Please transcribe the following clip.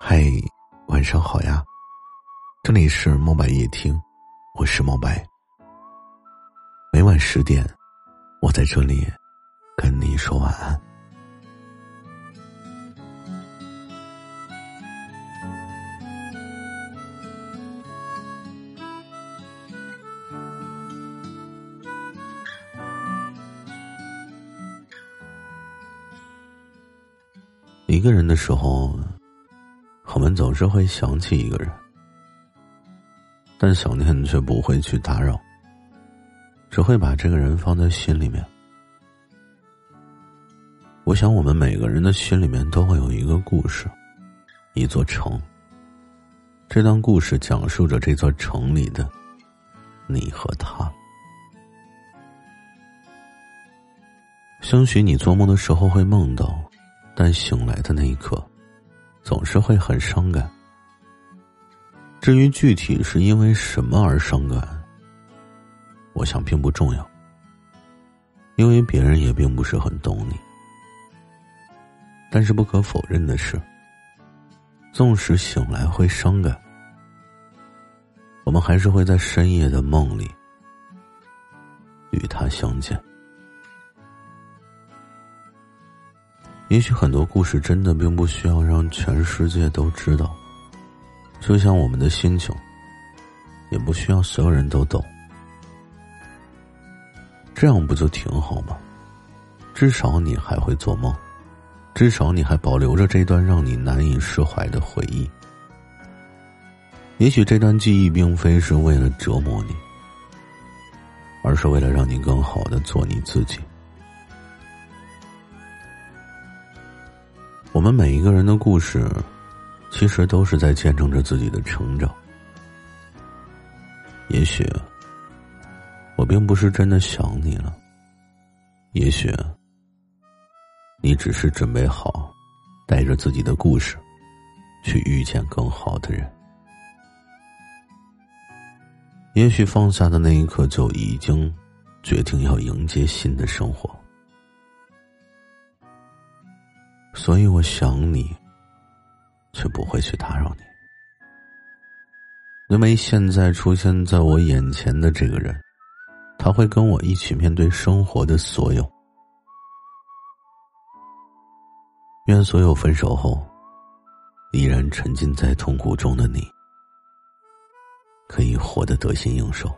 嗨，晚上好呀！这里是墨白夜听，我是墨白。每晚十点，我在这里跟你说晚安。一个人的时候。我们总是会想起一个人，但想念却不会去打扰，只会把这个人放在心里面。我想，我们每个人的心里面都会有一个故事，一座城。这段故事讲述着这座城里的你和他。兴许你做梦的时候会梦到，但醒来的那一刻。总是会很伤感。至于具体是因为什么而伤感，我想并不重要，因为别人也并不是很懂你。但是不可否认的是，纵使醒来会伤感，我们还是会在深夜的梦里与他相见。也许很多故事真的并不需要让全世界都知道，就像我们的心情，也不需要所有人都懂。这样不就挺好吗？至少你还会做梦，至少你还保留着这段让你难以释怀的回忆。也许这段记忆并非是为了折磨你，而是为了让你更好的做你自己。我们每一个人的故事，其实都是在见证着自己的成长。也许，我并不是真的想你了。也许，你只是准备好，带着自己的故事，去遇见更好的人。也许放下的那一刻，就已经决定要迎接新的生活。所以我想你，却不会去打扰你，因为现在出现在我眼前的这个人，他会跟我一起面对生活的所有。愿所有分手后依然沉浸在痛苦中的你，可以活得得心应手。